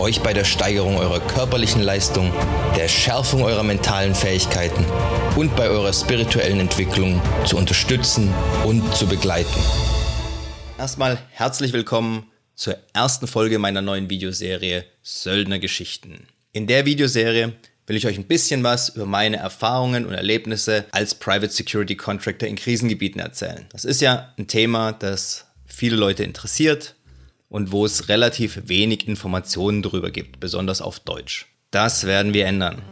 euch bei der Steigerung eurer körperlichen Leistung, der Schärfung eurer mentalen Fähigkeiten und bei eurer spirituellen Entwicklung zu unterstützen und zu begleiten. Erstmal herzlich willkommen zur ersten Folge meiner neuen Videoserie Söldner Geschichten. In der Videoserie will ich euch ein bisschen was über meine Erfahrungen und Erlebnisse als Private Security Contractor in Krisengebieten erzählen. Das ist ja ein Thema, das viele Leute interessiert und wo es relativ wenig Informationen darüber gibt, besonders auf Deutsch. Das werden wir ändern.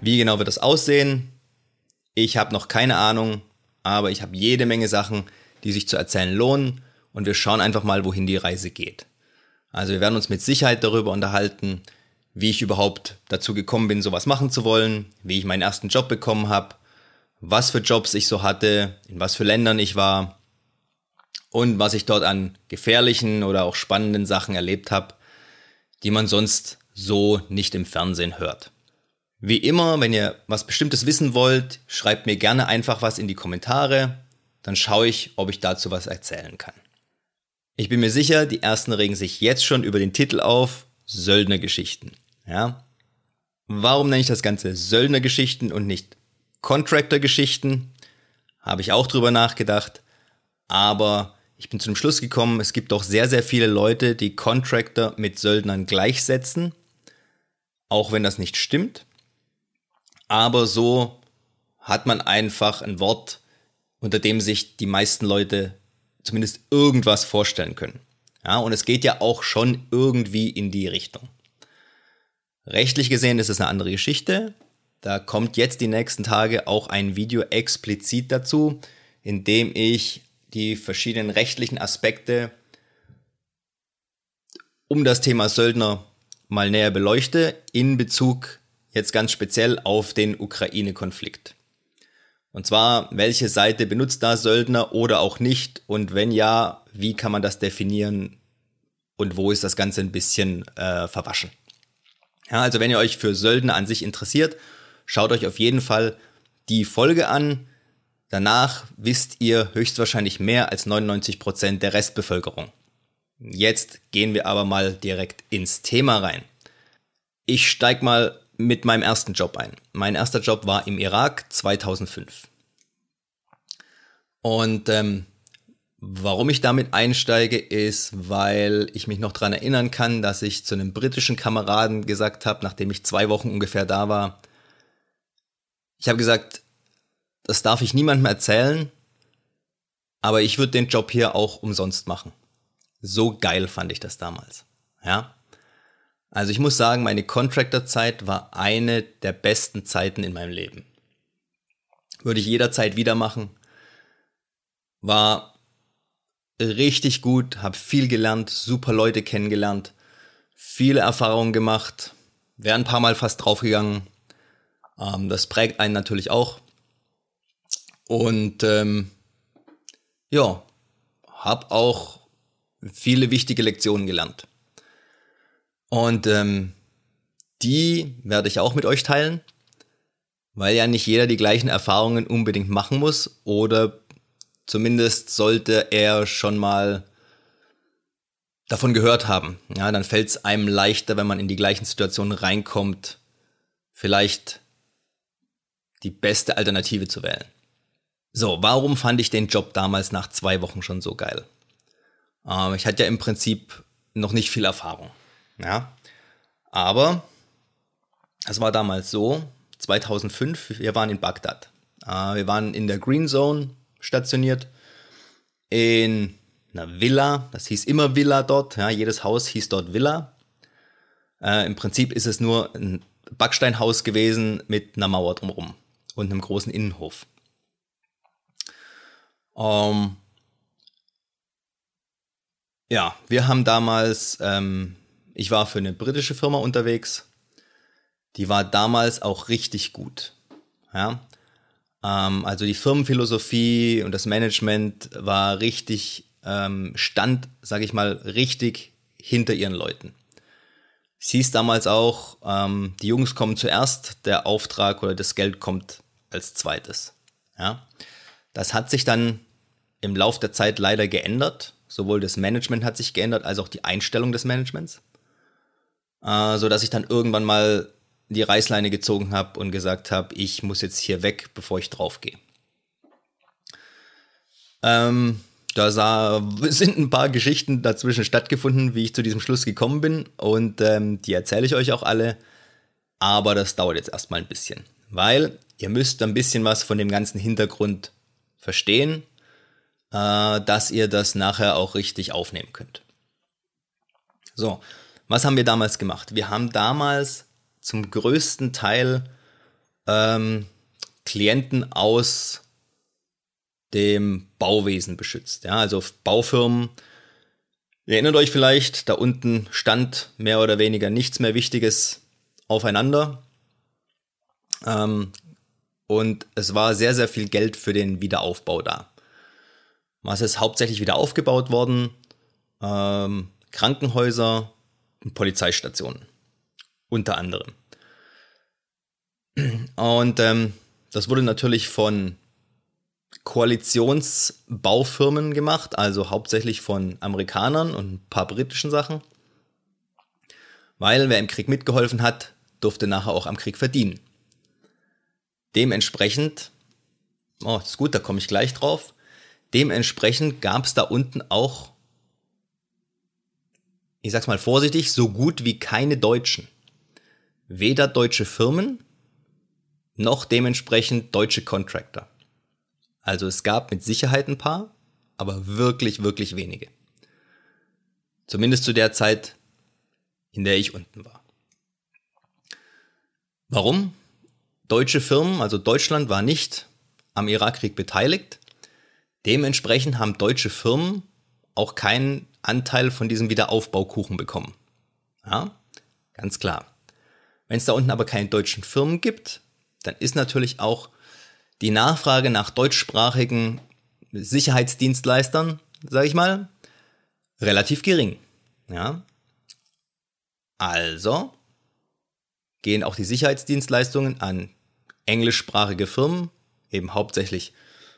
Wie genau wird das aussehen? Ich habe noch keine Ahnung, aber ich habe jede Menge Sachen, die sich zu erzählen lohnen und wir schauen einfach mal, wohin die Reise geht. Also wir werden uns mit Sicherheit darüber unterhalten, wie ich überhaupt dazu gekommen bin, sowas machen zu wollen, wie ich meinen ersten Job bekommen habe, was für Jobs ich so hatte, in was für Ländern ich war und was ich dort an gefährlichen oder auch spannenden Sachen erlebt habe, die man sonst so nicht im Fernsehen hört. Wie immer, wenn ihr was Bestimmtes wissen wollt, schreibt mir gerne einfach was in die Kommentare, dann schaue ich, ob ich dazu was erzählen kann. Ich bin mir sicher, die ersten regen sich jetzt schon über den Titel auf Söldnergeschichten. Ja? Warum nenne ich das Ganze Söldnergeschichten und nicht Contractor-Geschichten? Habe ich auch drüber nachgedacht. Aber ich bin zu dem Schluss gekommen, es gibt doch sehr, sehr viele Leute, die Contractor mit Söldnern gleichsetzen. Auch wenn das nicht stimmt aber so hat man einfach ein Wort, unter dem sich die meisten Leute zumindest irgendwas vorstellen können. Ja, und es geht ja auch schon irgendwie in die Richtung. Rechtlich gesehen ist es eine andere Geschichte. Da kommt jetzt die nächsten Tage auch ein Video explizit dazu, in dem ich die verschiedenen rechtlichen Aspekte um das Thema Söldner mal näher beleuchte in Bezug jetzt ganz speziell auf den Ukraine-Konflikt. Und zwar, welche Seite benutzt da Söldner oder auch nicht? Und wenn ja, wie kann man das definieren? Und wo ist das Ganze ein bisschen äh, verwaschen? Ja, also wenn ihr euch für Söldner an sich interessiert, schaut euch auf jeden Fall die Folge an. Danach wisst ihr höchstwahrscheinlich mehr als 99 Prozent der Restbevölkerung. Jetzt gehen wir aber mal direkt ins Thema rein. Ich steig mal mit meinem ersten Job ein. Mein erster Job war im Irak 2005. Und ähm, warum ich damit einsteige, ist, weil ich mich noch daran erinnern kann, dass ich zu einem britischen Kameraden gesagt habe, nachdem ich zwei Wochen ungefähr da war, ich habe gesagt, das darf ich niemandem erzählen, aber ich würde den Job hier auch umsonst machen. So geil fand ich das damals. Ja. Also ich muss sagen, meine Contractor-Zeit war eine der besten Zeiten in meinem Leben. Würde ich jederzeit wieder machen. War richtig gut, habe viel gelernt, super Leute kennengelernt, viele Erfahrungen gemacht, wäre ein paar Mal fast draufgegangen. Ähm, das prägt einen natürlich auch. Und ähm, ja, habe auch viele wichtige Lektionen gelernt. Und ähm, die werde ich auch mit euch teilen, weil ja nicht jeder die gleichen Erfahrungen unbedingt machen muss oder zumindest sollte er schon mal davon gehört haben. Ja, dann fällt es einem leichter, wenn man in die gleichen Situationen reinkommt, vielleicht die beste Alternative zu wählen. So, warum fand ich den Job damals nach zwei Wochen schon so geil? Ähm, ich hatte ja im Prinzip noch nicht viel Erfahrung. Ja. Aber es war damals so, 2005, wir waren in Bagdad. Äh, wir waren in der Green Zone stationiert, in einer Villa, das hieß immer Villa dort, ja, jedes Haus hieß dort Villa. Äh, Im Prinzip ist es nur ein Backsteinhaus gewesen mit einer Mauer drumherum und einem großen Innenhof. Ähm, ja, wir haben damals ähm, ich war für eine britische Firma unterwegs. Die war damals auch richtig gut. Ja? Ähm, also die Firmenphilosophie und das Management war richtig, ähm, stand, sage ich mal, richtig hinter ihren Leuten. Es hieß damals auch, ähm, die Jungs kommen zuerst, der Auftrag oder das Geld kommt als zweites. Ja? Das hat sich dann im Lauf der Zeit leider geändert. Sowohl das Management hat sich geändert, als auch die Einstellung des Managements. Äh, so dass ich dann irgendwann mal die Reißleine gezogen habe und gesagt habe, ich muss jetzt hier weg, bevor ich draufgehe. Ähm, da sah, sind ein paar Geschichten dazwischen stattgefunden, wie ich zu diesem Schluss gekommen bin. Und ähm, die erzähle ich euch auch alle. Aber das dauert jetzt erstmal ein bisschen. Weil ihr müsst ein bisschen was von dem ganzen Hintergrund verstehen, äh, dass ihr das nachher auch richtig aufnehmen könnt. So, was haben wir damals gemacht? Wir haben damals zum größten Teil ähm, Klienten aus dem Bauwesen beschützt. Ja, also Baufirmen. Ihr erinnert euch vielleicht, da unten stand mehr oder weniger nichts mehr Wichtiges aufeinander. Ähm, und es war sehr, sehr viel Geld für den Wiederaufbau da. Was ist hauptsächlich wieder aufgebaut worden? Ähm, Krankenhäuser und Polizeistationen. Unter anderem. Und ähm, das wurde natürlich von Koalitionsbaufirmen gemacht, also hauptsächlich von Amerikanern und ein paar britischen Sachen. Weil wer im Krieg mitgeholfen hat, durfte nachher auch am Krieg verdienen. Dementsprechend, oh, ist gut, da komme ich gleich drauf. Dementsprechend gab es da unten auch, ich sag's mal vorsichtig, so gut wie keine Deutschen. Weder deutsche Firmen noch dementsprechend deutsche Contractor. Also es gab mit Sicherheit ein paar, aber wirklich, wirklich wenige. Zumindest zu der Zeit, in der ich unten war. Warum? Deutsche Firmen, also Deutschland war nicht am Irakkrieg beteiligt. Dementsprechend haben deutsche Firmen auch keinen Anteil von diesem Wiederaufbaukuchen bekommen. Ja, ganz klar. Wenn es da unten aber keine deutschen Firmen gibt, dann ist natürlich auch die Nachfrage nach deutschsprachigen Sicherheitsdienstleistern, sage ich mal, relativ gering. Ja? Also gehen auch die Sicherheitsdienstleistungen an englischsprachige Firmen, eben hauptsächlich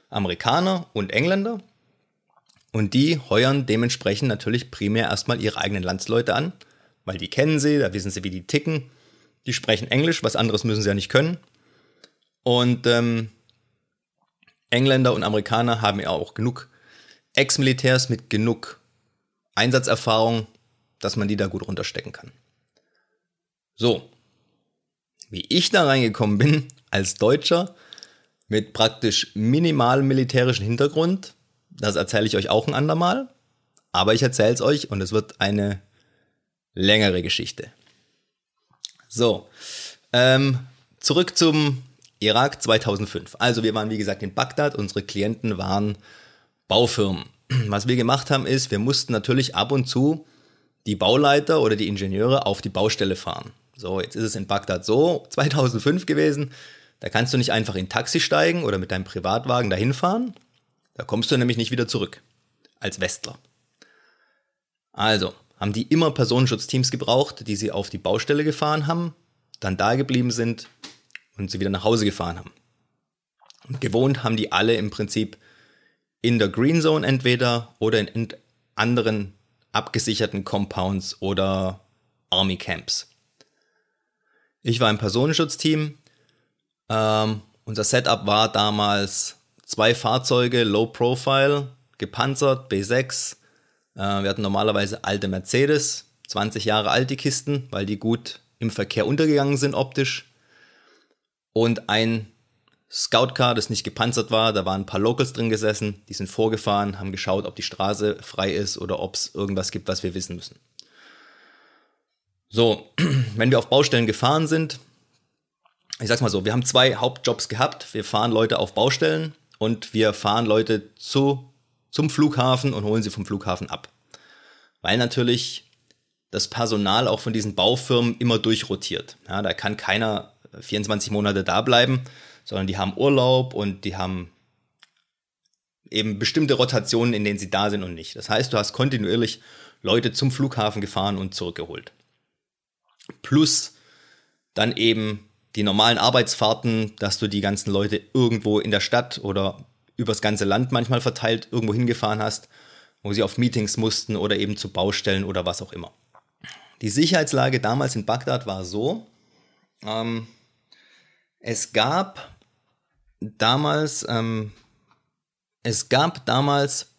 Amerikaner und Engländer. Und die heuern dementsprechend natürlich primär erstmal ihre eigenen Landsleute an, weil die kennen sie, da wissen sie, wie die ticken. Die sprechen Englisch, was anderes müssen sie ja nicht können. Und ähm, Engländer und Amerikaner haben ja auch genug Ex-Militärs mit genug Einsatzerfahrung, dass man die da gut runterstecken kann. So, wie ich da reingekommen bin als Deutscher mit praktisch minimalem militärischen Hintergrund, das erzähle ich euch auch ein andermal, aber ich erzähle es euch und es wird eine längere Geschichte. So, ähm, zurück zum Irak 2005. Also wir waren wie gesagt in Bagdad, unsere Klienten waren Baufirmen. Was wir gemacht haben ist, wir mussten natürlich ab und zu die Bauleiter oder die Ingenieure auf die Baustelle fahren. So, jetzt ist es in Bagdad so, 2005 gewesen, da kannst du nicht einfach in Taxi steigen oder mit deinem Privatwagen dahin fahren. Da kommst du nämlich nicht wieder zurück. Als Westler. Also, haben die immer Personenschutzteams gebraucht, die sie auf die Baustelle gefahren haben, dann da geblieben sind und sie wieder nach Hause gefahren haben. Und gewohnt haben die alle im Prinzip in der Green Zone entweder oder in anderen abgesicherten Compounds oder Army Camps. Ich war im Personenschutzteam. Ähm, unser Setup war damals zwei Fahrzeuge, Low Profile, gepanzert, B6. Äh, wir hatten normalerweise alte Mercedes, 20 Jahre alte Kisten, weil die gut im Verkehr untergegangen sind optisch und ein Scoutcar, das nicht gepanzert war. Da waren ein paar Locals drin gesessen, die sind vorgefahren, haben geschaut, ob die Straße frei ist oder ob es irgendwas gibt, was wir wissen müssen. So, wenn wir auf Baustellen gefahren sind, ich sag's mal so, wir haben zwei Hauptjobs gehabt. Wir fahren Leute auf Baustellen und wir fahren Leute zu, zum Flughafen und holen sie vom Flughafen ab. Weil natürlich das Personal auch von diesen Baufirmen immer durchrotiert. Ja, da kann keiner 24 Monate da bleiben, sondern die haben Urlaub und die haben eben bestimmte Rotationen, in denen sie da sind und nicht. Das heißt, du hast kontinuierlich Leute zum Flughafen gefahren und zurückgeholt. Plus dann eben die normalen Arbeitsfahrten, dass du die ganzen Leute irgendwo in der Stadt oder übers ganze Land manchmal verteilt irgendwo hingefahren hast, wo sie auf Meetings mussten oder eben zu Baustellen oder was auch immer. Die Sicherheitslage damals in Bagdad war so, ähm, es gab damals, ähm, es gab damals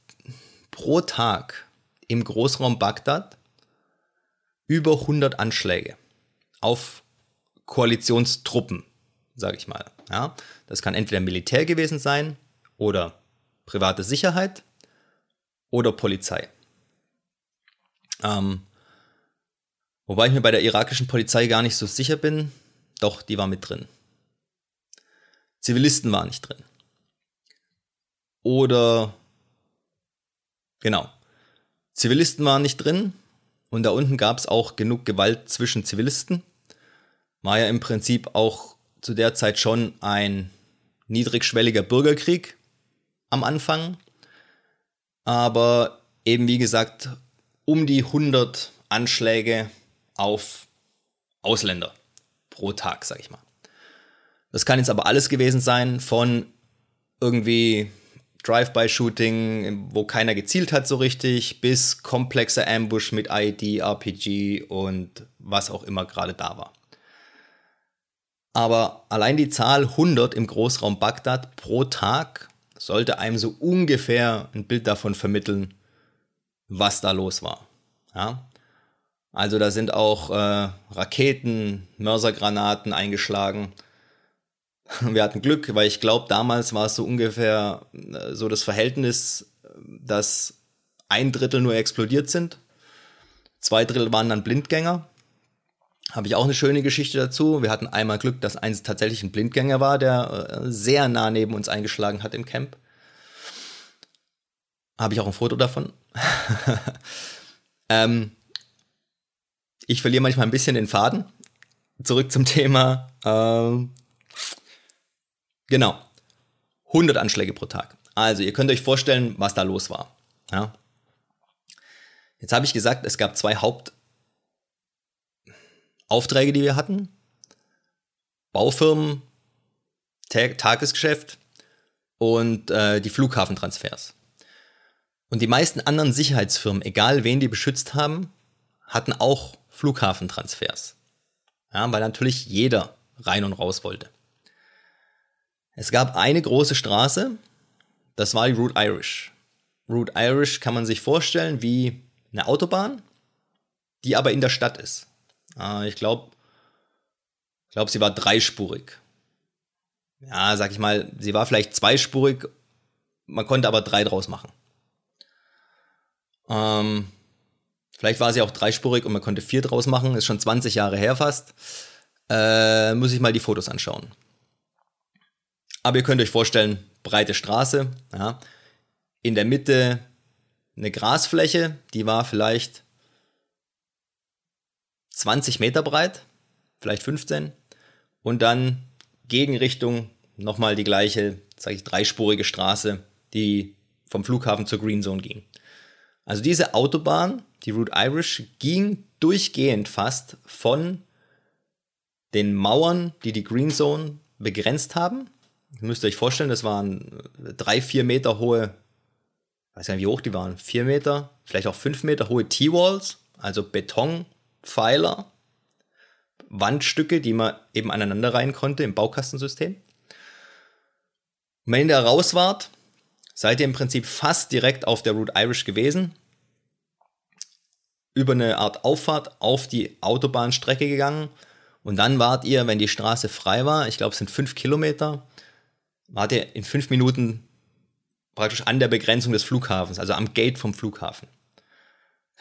pro Tag im Großraum Bagdad über 100 Anschläge auf Koalitionstruppen, sage ich mal. Ja, das kann entweder Militär gewesen sein oder private Sicherheit oder Polizei. Ähm, wobei ich mir bei der irakischen Polizei gar nicht so sicher bin. Doch, die war mit drin. Zivilisten waren nicht drin. Oder genau. Zivilisten waren nicht drin und da unten gab es auch genug Gewalt zwischen Zivilisten. War ja im Prinzip auch zu der Zeit schon ein niedrigschwelliger Bürgerkrieg am Anfang. Aber eben wie gesagt, um die 100 Anschläge auf Ausländer pro Tag, sag ich mal. Das kann jetzt aber alles gewesen sein, von irgendwie Drive-by-Shooting, wo keiner gezielt hat so richtig, bis komplexer Ambush mit ID, RPG und was auch immer gerade da war. Aber allein die Zahl 100 im Großraum Bagdad pro Tag sollte einem so ungefähr ein Bild davon vermitteln, was da los war. Ja? Also da sind auch äh, Raketen, Mörsergranaten eingeschlagen. Wir hatten Glück, weil ich glaube, damals war es so ungefähr äh, so das Verhältnis, dass ein Drittel nur explodiert sind. Zwei Drittel waren dann Blindgänger. Habe ich auch eine schöne Geschichte dazu. Wir hatten einmal Glück, dass eins tatsächlich ein Blindgänger war, der äh, sehr nah neben uns eingeschlagen hat im Camp. Habe ich auch ein Foto davon. ähm, ich verliere manchmal ein bisschen den Faden. Zurück zum Thema. Ähm, genau. 100 Anschläge pro Tag. Also, ihr könnt euch vorstellen, was da los war. Ja. Jetzt habe ich gesagt, es gab zwei Hauptaufträge, die wir hatten. Baufirmen, Tag Tagesgeschäft und äh, die Flughafentransfers. Und die meisten anderen Sicherheitsfirmen, egal wen die beschützt haben, hatten auch Flughafentransfers. Ja, weil natürlich jeder rein und raus wollte. Es gab eine große Straße, das war die Route Irish. Route Irish kann man sich vorstellen wie eine Autobahn, die aber in der Stadt ist. Ich glaube, ich glaube, sie war dreispurig. Ja, sag ich mal, sie war vielleicht zweispurig, man konnte aber drei draus machen. Ähm, Vielleicht war sie auch dreispurig und man konnte vier draus machen, ist schon 20 Jahre her fast. Äh, muss ich mal die Fotos anschauen. Aber ihr könnt euch vorstellen, breite Straße, ja. In der Mitte eine Grasfläche, die war vielleicht 20 Meter breit, vielleicht 15. Und dann Gegenrichtung nochmal die gleiche, sage ich, dreispurige Straße, die vom Flughafen zur Green Zone ging. Also diese Autobahn die Route Irish ging durchgehend fast von den Mauern, die die Green Zone begrenzt haben. Ihr müsst euch vorstellen, das waren drei, vier Meter hohe, weiß gar nicht, wie hoch die waren, vier Meter, vielleicht auch fünf Meter hohe T-Walls, also Betonpfeiler, Wandstücke, die man eben aneinander rein konnte im Baukastensystem. Und wenn ihr da raus wart, seid ihr im Prinzip fast direkt auf der Route Irish gewesen über eine Art Auffahrt auf die Autobahnstrecke gegangen. Und dann wart ihr, wenn die Straße frei war, ich glaube es sind fünf Kilometer, wart ihr in fünf Minuten praktisch an der Begrenzung des Flughafens, also am Gate vom Flughafen.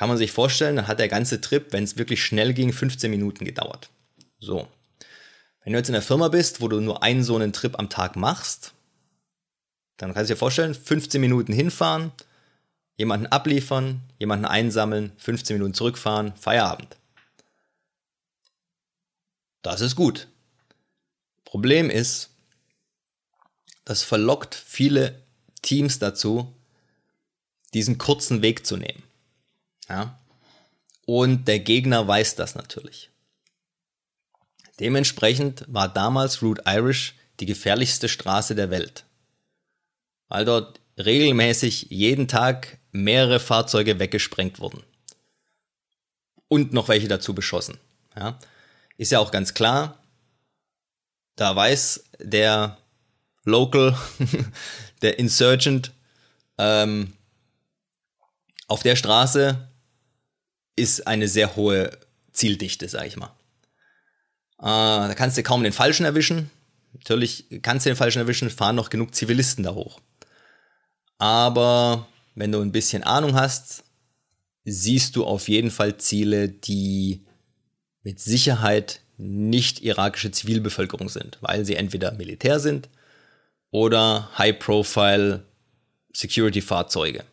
Kann man sich vorstellen, dann hat der ganze Trip, wenn es wirklich schnell ging, 15 Minuten gedauert. So. Wenn du jetzt in der Firma bist, wo du nur einen so einen Trip am Tag machst, dann kannst du dir vorstellen, 15 Minuten hinfahren, jemanden abliefern, jemanden einsammeln, 15 Minuten zurückfahren, Feierabend. Das ist gut. Problem ist, das verlockt viele Teams dazu, diesen kurzen Weg zu nehmen. Ja? Und der Gegner weiß das natürlich. Dementsprechend war damals Route Irish die gefährlichste Straße der Welt, weil dort regelmäßig jeden Tag mehrere Fahrzeuge weggesprengt wurden. Und noch welche dazu beschossen. Ja? Ist ja auch ganz klar, da weiß der Local, der Insurgent, ähm, auf der Straße ist eine sehr hohe Zieldichte, sag ich mal. Äh, da kannst du kaum den Falschen erwischen. Natürlich kannst du den Falschen erwischen, fahren noch genug Zivilisten da hoch. Aber wenn du ein bisschen Ahnung hast, siehst du auf jeden Fall Ziele, die mit Sicherheit nicht irakische Zivilbevölkerung sind, weil sie entweder Militär sind oder High-Profile Security-Fahrzeuge.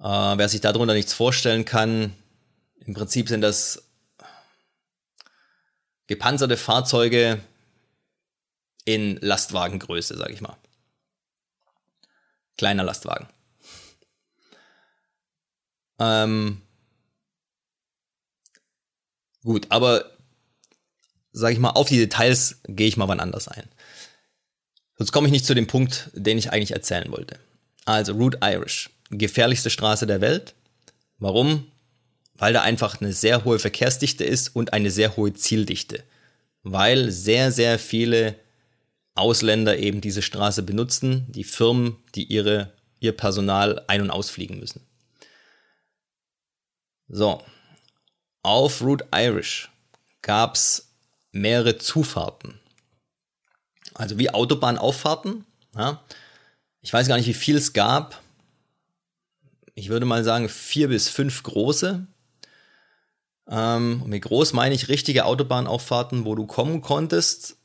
Äh, wer sich darunter nichts vorstellen kann, im Prinzip sind das gepanzerte Fahrzeuge in Lastwagengröße, sag ich mal. Kleiner Lastwagen. Ähm, gut, aber sag ich mal, auf die Details gehe ich mal wann anders ein. Sonst komme ich nicht zu dem Punkt, den ich eigentlich erzählen wollte. Also Route Irish, gefährlichste Straße der Welt. Warum? weil da einfach eine sehr hohe Verkehrsdichte ist und eine sehr hohe Zieldichte, weil sehr, sehr viele Ausländer eben diese Straße benutzen, die Firmen, die ihre, ihr Personal ein- und ausfliegen müssen. So, auf Route Irish gab es mehrere Zufahrten. Also wie Autobahnauffahrten. Ja. Ich weiß gar nicht, wie viel es gab. Ich würde mal sagen vier bis fünf große. Ähm, mit groß meine ich richtige Autobahnauffahrten, wo du kommen konntest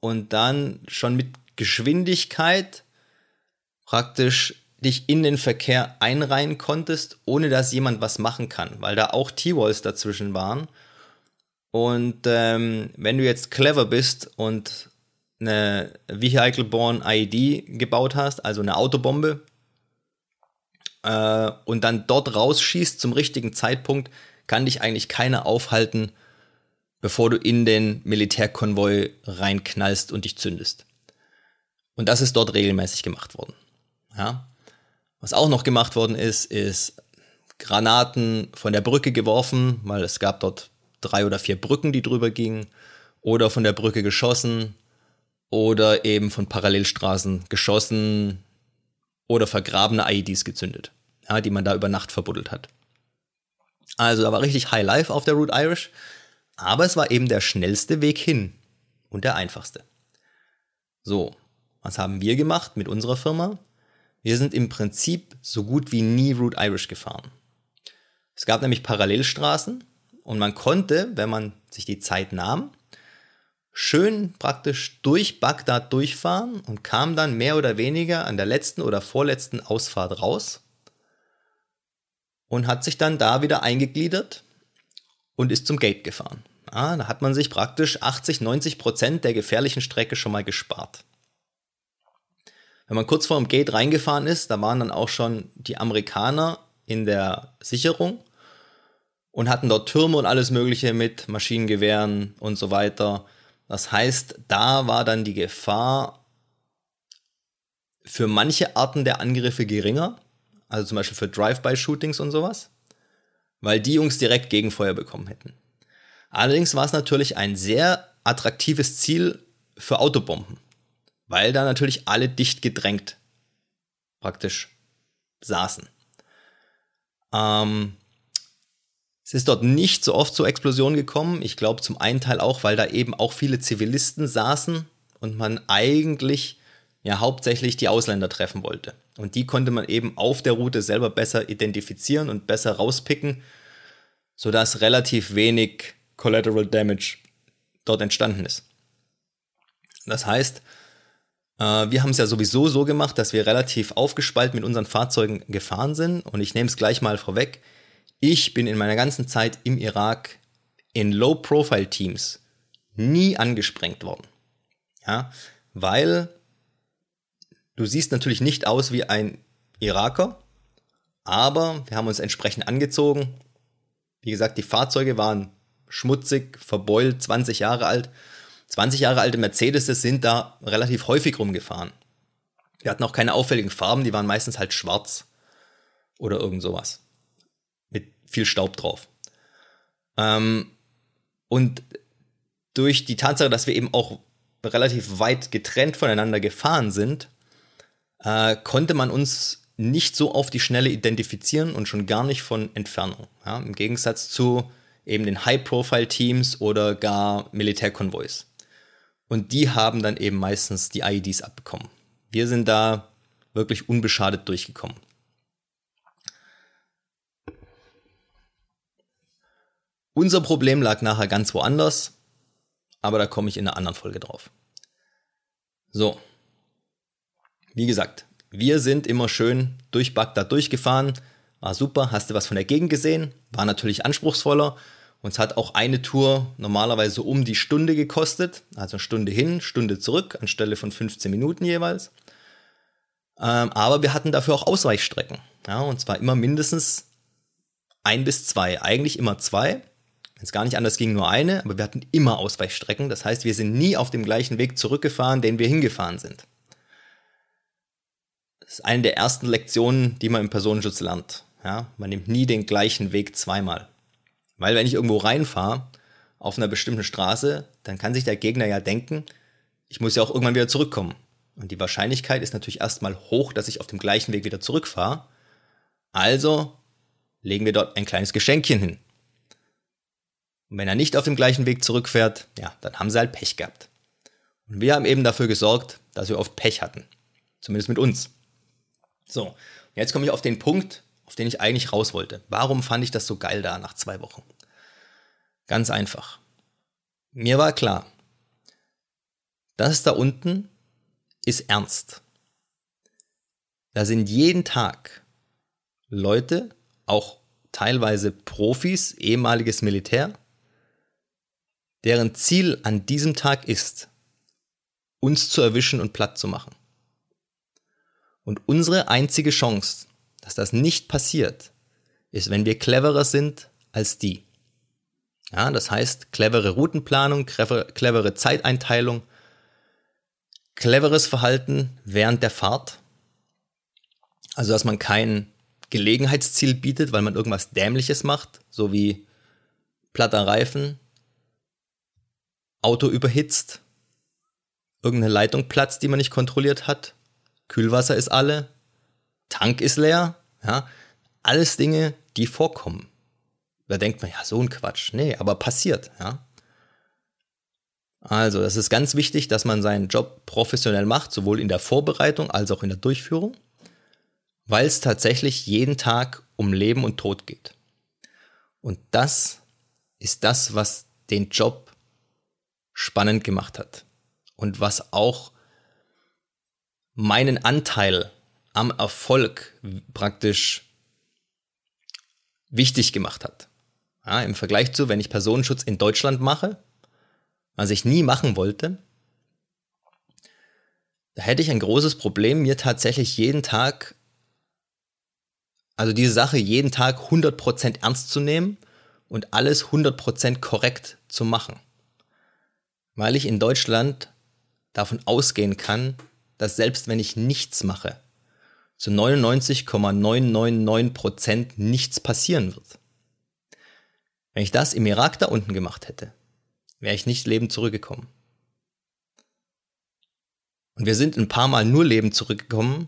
und dann schon mit Geschwindigkeit praktisch dich in den Verkehr einreihen konntest, ohne dass jemand was machen kann, weil da auch T-Walls dazwischen waren. Und ähm, wenn du jetzt clever bist und eine Vehicle-Borne ID gebaut hast, also eine Autobombe, äh, und dann dort rausschießt zum richtigen Zeitpunkt, kann dich eigentlich keiner aufhalten, bevor du in den Militärkonvoi reinknallst und dich zündest. Und das ist dort regelmäßig gemacht worden. Ja. Was auch noch gemacht worden ist, ist Granaten von der Brücke geworfen, weil es gab dort drei oder vier Brücken, die drüber gingen, oder von der Brücke geschossen, oder eben von Parallelstraßen geschossen oder vergrabene IEDs gezündet, ja, die man da über Nacht verbuddelt hat. Also da war richtig High Life auf der Route Irish, aber es war eben der schnellste Weg hin und der einfachste. So, was haben wir gemacht mit unserer Firma? Wir sind im Prinzip so gut wie nie Route Irish gefahren. Es gab nämlich Parallelstraßen und man konnte, wenn man sich die Zeit nahm, schön praktisch durch Bagdad durchfahren und kam dann mehr oder weniger an der letzten oder vorletzten Ausfahrt raus und hat sich dann da wieder eingegliedert und ist zum Gate gefahren. Ah, da hat man sich praktisch 80, 90 Prozent der gefährlichen Strecke schon mal gespart. Wenn man kurz vor dem Gate reingefahren ist, da waren dann auch schon die Amerikaner in der Sicherung und hatten dort Türme und alles Mögliche mit Maschinengewehren und so weiter. Das heißt, da war dann die Gefahr für manche Arten der Angriffe geringer, also zum Beispiel für Drive-by-Shootings und sowas, weil die Jungs direkt Gegenfeuer bekommen hätten. Allerdings war es natürlich ein sehr attraktives Ziel für Autobomben, weil da natürlich alle dicht gedrängt praktisch saßen. Ähm, es ist dort nicht so oft zur Explosion gekommen. Ich glaube zum einen Teil auch, weil da eben auch viele Zivilisten saßen und man eigentlich ja hauptsächlich die Ausländer treffen wollte. Und die konnte man eben auf der Route selber besser identifizieren und besser rauspicken, sodass relativ wenig Collateral Damage dort entstanden ist. Das heißt, äh, wir haben es ja sowieso so gemacht, dass wir relativ aufgespalten mit unseren Fahrzeugen gefahren sind. Und ich nehme es gleich mal vorweg. Ich bin in meiner ganzen Zeit im Irak in Low-Profile-Teams nie angesprengt worden. Ja, weil Du siehst natürlich nicht aus wie ein Iraker, aber wir haben uns entsprechend angezogen. Wie gesagt, die Fahrzeuge waren schmutzig, verbeult, 20 Jahre alt. 20 Jahre alte Mercedes sind da relativ häufig rumgefahren. Wir hatten auch keine auffälligen Farben, die waren meistens halt schwarz oder irgend sowas. Mit viel Staub drauf. Ähm, und durch die Tatsache, dass wir eben auch relativ weit getrennt voneinander gefahren sind, äh, konnte man uns nicht so auf die Schnelle identifizieren und schon gar nicht von Entfernung. Ja, Im Gegensatz zu eben den High-Profile-Teams oder gar Militärkonvois. Und die haben dann eben meistens die IEDs abbekommen. Wir sind da wirklich unbeschadet durchgekommen. Unser Problem lag nachher ganz woanders, aber da komme ich in einer anderen Folge drauf. So. Wie gesagt, wir sind immer schön durch Bagdad durchgefahren. War super, hast du was von der Gegend gesehen? War natürlich anspruchsvoller. Uns hat auch eine Tour normalerweise um die Stunde gekostet. Also Stunde hin, Stunde zurück, anstelle von 15 Minuten jeweils. Ähm, aber wir hatten dafür auch Ausweichstrecken. Ja, und zwar immer mindestens ein bis zwei. Eigentlich immer zwei. Wenn es gar nicht anders ging, nur eine. Aber wir hatten immer Ausweichstrecken. Das heißt, wir sind nie auf dem gleichen Weg zurückgefahren, den wir hingefahren sind. Ist eine der ersten Lektionen, die man im Personenschutz lernt. Ja, man nimmt nie den gleichen Weg zweimal. Weil wenn ich irgendwo reinfahre, auf einer bestimmten Straße, dann kann sich der Gegner ja denken, ich muss ja auch irgendwann wieder zurückkommen. Und die Wahrscheinlichkeit ist natürlich erstmal hoch, dass ich auf dem gleichen Weg wieder zurückfahre. Also legen wir dort ein kleines Geschenkchen hin. Und wenn er nicht auf dem gleichen Weg zurückfährt, ja, dann haben sie halt Pech gehabt. Und wir haben eben dafür gesorgt, dass wir oft Pech hatten. Zumindest mit uns. So, jetzt komme ich auf den Punkt, auf den ich eigentlich raus wollte. Warum fand ich das so geil da nach zwei Wochen? Ganz einfach. Mir war klar, das da unten ist ernst. Da sind jeden Tag Leute, auch teilweise Profis, ehemaliges Militär, deren Ziel an diesem Tag ist, uns zu erwischen und platt zu machen. Und unsere einzige Chance, dass das nicht passiert, ist, wenn wir cleverer sind als die. Ja, das heißt, clevere Routenplanung, clevere Zeiteinteilung, cleveres Verhalten während der Fahrt. Also, dass man kein Gelegenheitsziel bietet, weil man irgendwas Dämliches macht, so wie platter Reifen, Auto überhitzt, irgendeine Leitung platzt, die man nicht kontrolliert hat, Kühlwasser ist alle, Tank ist leer, ja, alles Dinge, die vorkommen. Da denkt man, ja, so ein Quatsch. Nee, aber passiert, ja. Also, das ist ganz wichtig, dass man seinen Job professionell macht, sowohl in der Vorbereitung als auch in der Durchführung, weil es tatsächlich jeden Tag um Leben und Tod geht. Und das ist das, was den Job spannend gemacht hat und was auch meinen Anteil am Erfolg praktisch wichtig gemacht hat. Ja, Im Vergleich zu, wenn ich Personenschutz in Deutschland mache, was ich nie machen wollte, da hätte ich ein großes Problem, mir tatsächlich jeden Tag, also diese Sache jeden Tag 100% ernst zu nehmen und alles 100% korrekt zu machen. Weil ich in Deutschland davon ausgehen kann, dass selbst wenn ich nichts mache, zu 99,999% nichts passieren wird. Wenn ich das im Irak da unten gemacht hätte, wäre ich nicht lebend zurückgekommen. Und wir sind ein paar Mal nur lebend zurückgekommen,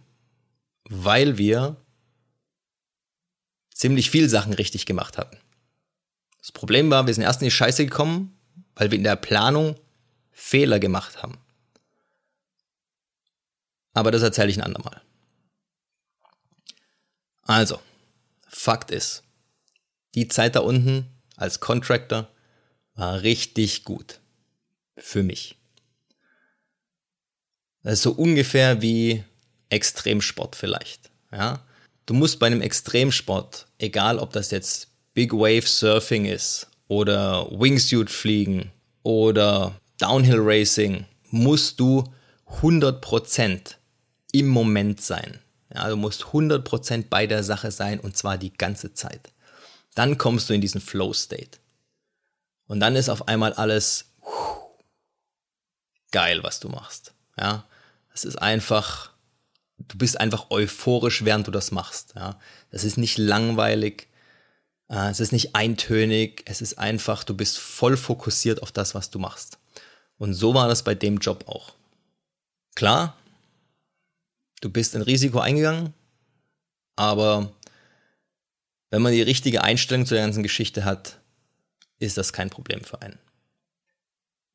weil wir ziemlich viel Sachen richtig gemacht hatten. Das Problem war, wir sind erst in die Scheiße gekommen, weil wir in der Planung Fehler gemacht haben. Aber das erzähle ich ein andermal. Also, Fakt ist, die Zeit da unten als Contractor war richtig gut. Für mich. Das ist so ungefähr wie Extremsport vielleicht. Ja? Du musst bei einem Extremsport, egal ob das jetzt Big Wave Surfing ist oder Wingsuit fliegen oder Downhill Racing, musst du 100% im Moment sein. Ja, du musst 100% bei der Sache sein und zwar die ganze Zeit. Dann kommst du in diesen Flow-State. Und dann ist auf einmal alles geil, was du machst. Ja, es ist einfach, du bist einfach euphorisch, während du das machst. Ja, es ist nicht langweilig, äh, es ist nicht eintönig, es ist einfach, du bist voll fokussiert auf das, was du machst. Und so war das bei dem Job auch. Klar, du bist ein Risiko eingegangen, aber wenn man die richtige Einstellung zu der ganzen Geschichte hat, ist das kein Problem für einen.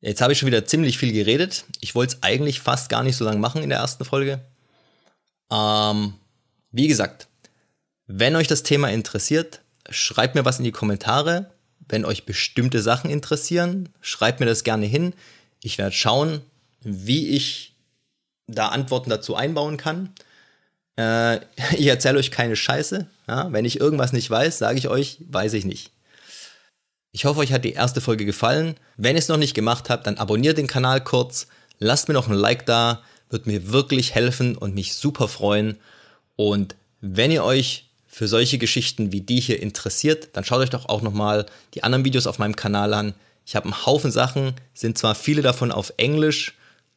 Jetzt habe ich schon wieder ziemlich viel geredet. Ich wollte es eigentlich fast gar nicht so lange machen in der ersten Folge. Ähm, wie gesagt, wenn euch das Thema interessiert, schreibt mir was in die Kommentare. Wenn euch bestimmte Sachen interessieren, schreibt mir das gerne hin. Ich werde schauen, wie ich da Antworten dazu einbauen kann. Äh, ich erzähle euch keine Scheiße. Ja? Wenn ich irgendwas nicht weiß, sage ich euch, weiß ich nicht. Ich hoffe, euch hat die erste Folge gefallen. Wenn ihr es noch nicht gemacht habt, dann abonniert den Kanal kurz, lasst mir noch ein Like da, wird mir wirklich helfen und mich super freuen. Und wenn ihr euch für solche Geschichten wie die hier interessiert, dann schaut euch doch auch nochmal die anderen Videos auf meinem Kanal an. Ich habe einen Haufen Sachen, sind zwar viele davon auf Englisch,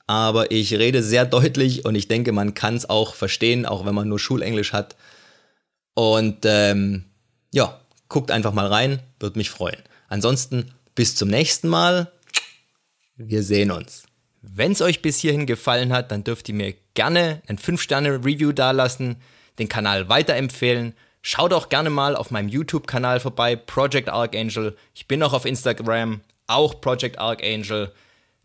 aber ich rede sehr deutlich und ich denke, man kann es auch verstehen, auch wenn man nur Schulenglisch hat. Und ähm, ja, guckt einfach mal rein, würde mich freuen. Ansonsten bis zum nächsten Mal. Wir sehen uns. Wenn es euch bis hierhin gefallen hat, dann dürft ihr mir gerne ein 5-Sterne-Review dalassen, den Kanal weiterempfehlen. Schaut auch gerne mal auf meinem YouTube-Kanal vorbei, Project Archangel. Ich bin auch auf Instagram, auch Project Archangel.